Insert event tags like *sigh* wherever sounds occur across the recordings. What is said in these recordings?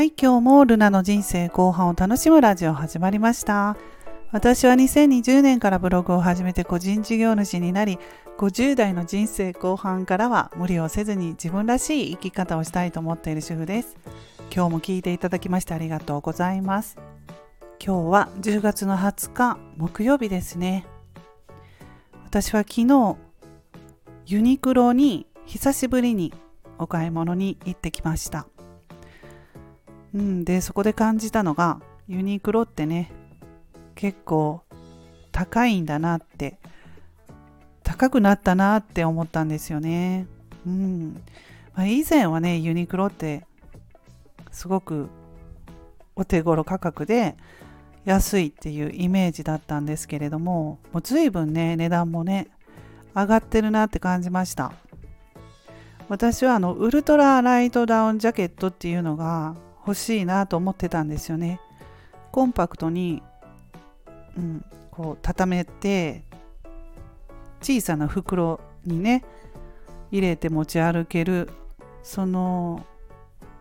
はい今日もルナの人生後半を楽しむラジオ始まりました。私は2020年からブログを始めて個人事業主になり50代の人生後半からは無理をせずに自分らしい生き方をしたいと思っている主婦です。今日も聞いていただきましてありがとうございます。今日は10月の20日木曜日ですね。私は昨日ユニクロに久しぶりにお買い物に行ってきました。うん、でそこで感じたのがユニクロってね結構高いんだなって高くなったなって思ったんですよね。うんまあ、以前はねユニクロってすごくお手頃価格で安いっていうイメージだったんですけれどももう随分ね値段もね上がってるなって感じました私はあのウルトラライトダウンジャケットっていうのが欲しいなと思ってたんですよね。コンパクトに、うん、こう畳めて小さな袋にね入れて持ち歩けるその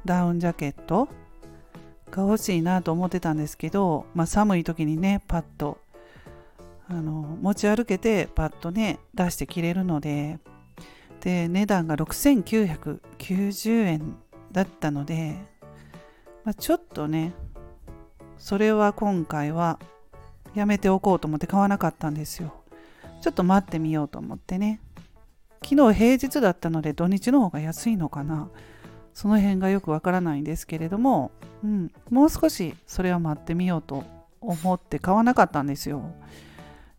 ダウンジャケットが欲しいなと思ってたんですけど、まあ、寒い時にねパッとあの持ち歩けてパッとね出して着れるのでで値段が6990円だったのでまあ、ちょっとねそれは今回はやめておこうと思って買わなかったんですよ。ちょっと待ってみようと思ってね。昨日平日だったので土日の方が安いのかな。その辺がよくわからないんですけれども、うん、もう少しそれは待ってみようと思って買わなかったんですよ。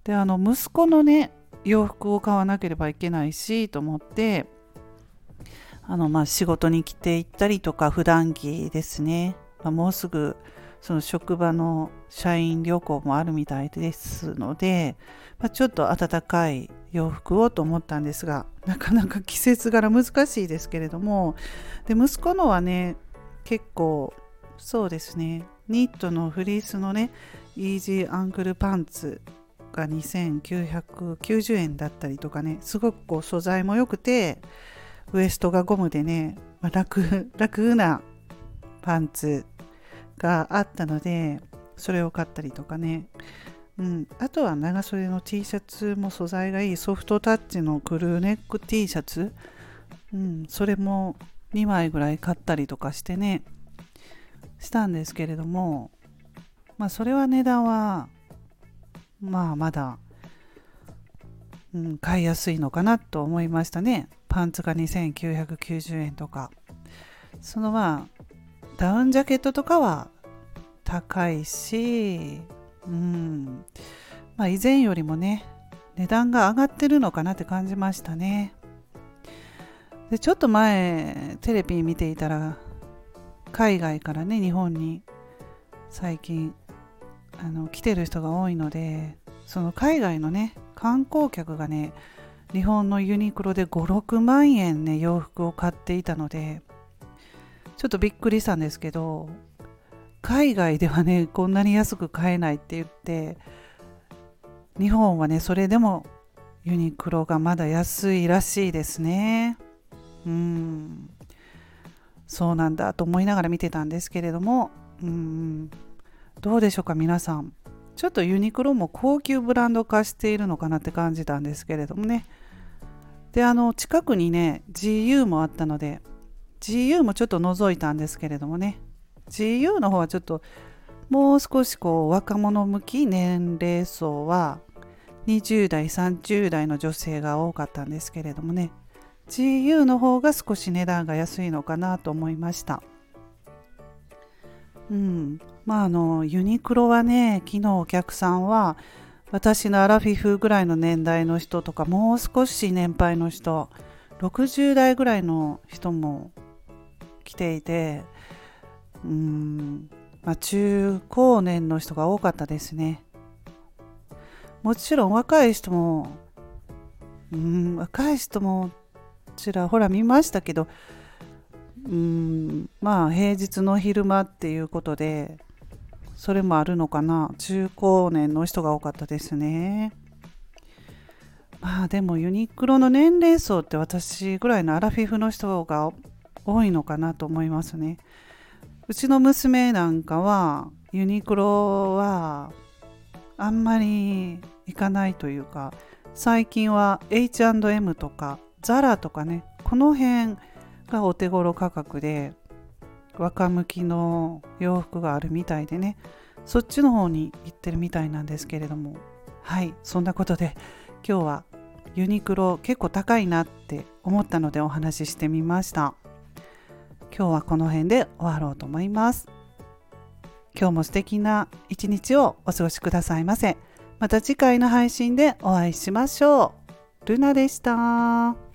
であの息子のね洋服を買わなければいけないしと思ってあのまあ仕事に来ていったりとか普段着ですね、まあ、もうすぐその職場の社員旅行もあるみたいですので、まあ、ちょっと暖かい洋服をと思ったんですがなかなか季節柄難しいですけれどもで息子のはね結構そうですねニットのフリースのねイージーアンクルパンツが2990円だったりとかねすごくこう素材も良くてウエストがゴムでね、まあ、楽 *laughs* 楽なパンツがあったのでそれを買ったりとかね、うん、あとは長袖の T シャツも素材がいいソフトタッチのクルーネック T シャツ、うん、それも2枚ぐらい買ったりとかしてね。したんですけれどもまあそれは値段はまあまだ、うん、買いやすいのかなと思いましたね。パンツが2990円とか。そのまあダウンジャケットとかは高いしうん。まあ以前よりもね値段が上がってるのかなって感じましたね。でちょっと前テレビ見ていたら海外からね日本に最近あの来てる人が多いのでその海外のね観光客がね日本のユニクロで56万円ね洋服を買っていたのでちょっとびっくりしたんですけど海外ではねこんなに安く買えないって言って日本はねそれでもユニクロがまだ安いらしいですね。うん。そうなんだと思いながら見てたんですけれどもうん。どうでしょうか皆さん。ちょっとユニクロも高級ブランド化しているのかなって感じたんですけれどもね。であの近くにね GU もあったので GU もちょっと覗いたんですけれどもね。GU の方はちょっともう少しこう若者向き年齢層は20代30代の女性が多かったんですけれどもね。GU の方が少し値段が安いのかなと思いました。うん。まああのユニクロはね昨日お客さんは私のアラフィフぐらいの年代の人とかもう少し年配の人60代ぐらいの人も来ていてうん、まあ、中高年の人が多かったですね。もちろん若い人もうん若い人もちらほら見ましたけどうんまあ平日の昼間っていうことでそれもあるのかな？中高年の人が多かったですね。まあでもユニクロの年齢層って私ぐらいのアラフィフの人が多いのかなと思いますね。うちの娘なんかはユニクロはあんまり行かないというか最近は H&M とかザラとかねこの辺がお手頃価格で若向きの洋服があるみたいでね。そっちの方に行ってるみたいなんですけれども。はいそんなことで今日はユニクロ結構高いなって思ったのでお話ししてみました。今日はこの辺で終わろうと思います。今日も素敵な一日をお過ごしくださいませ。また次回の配信でお会いしましょう。ルナでした。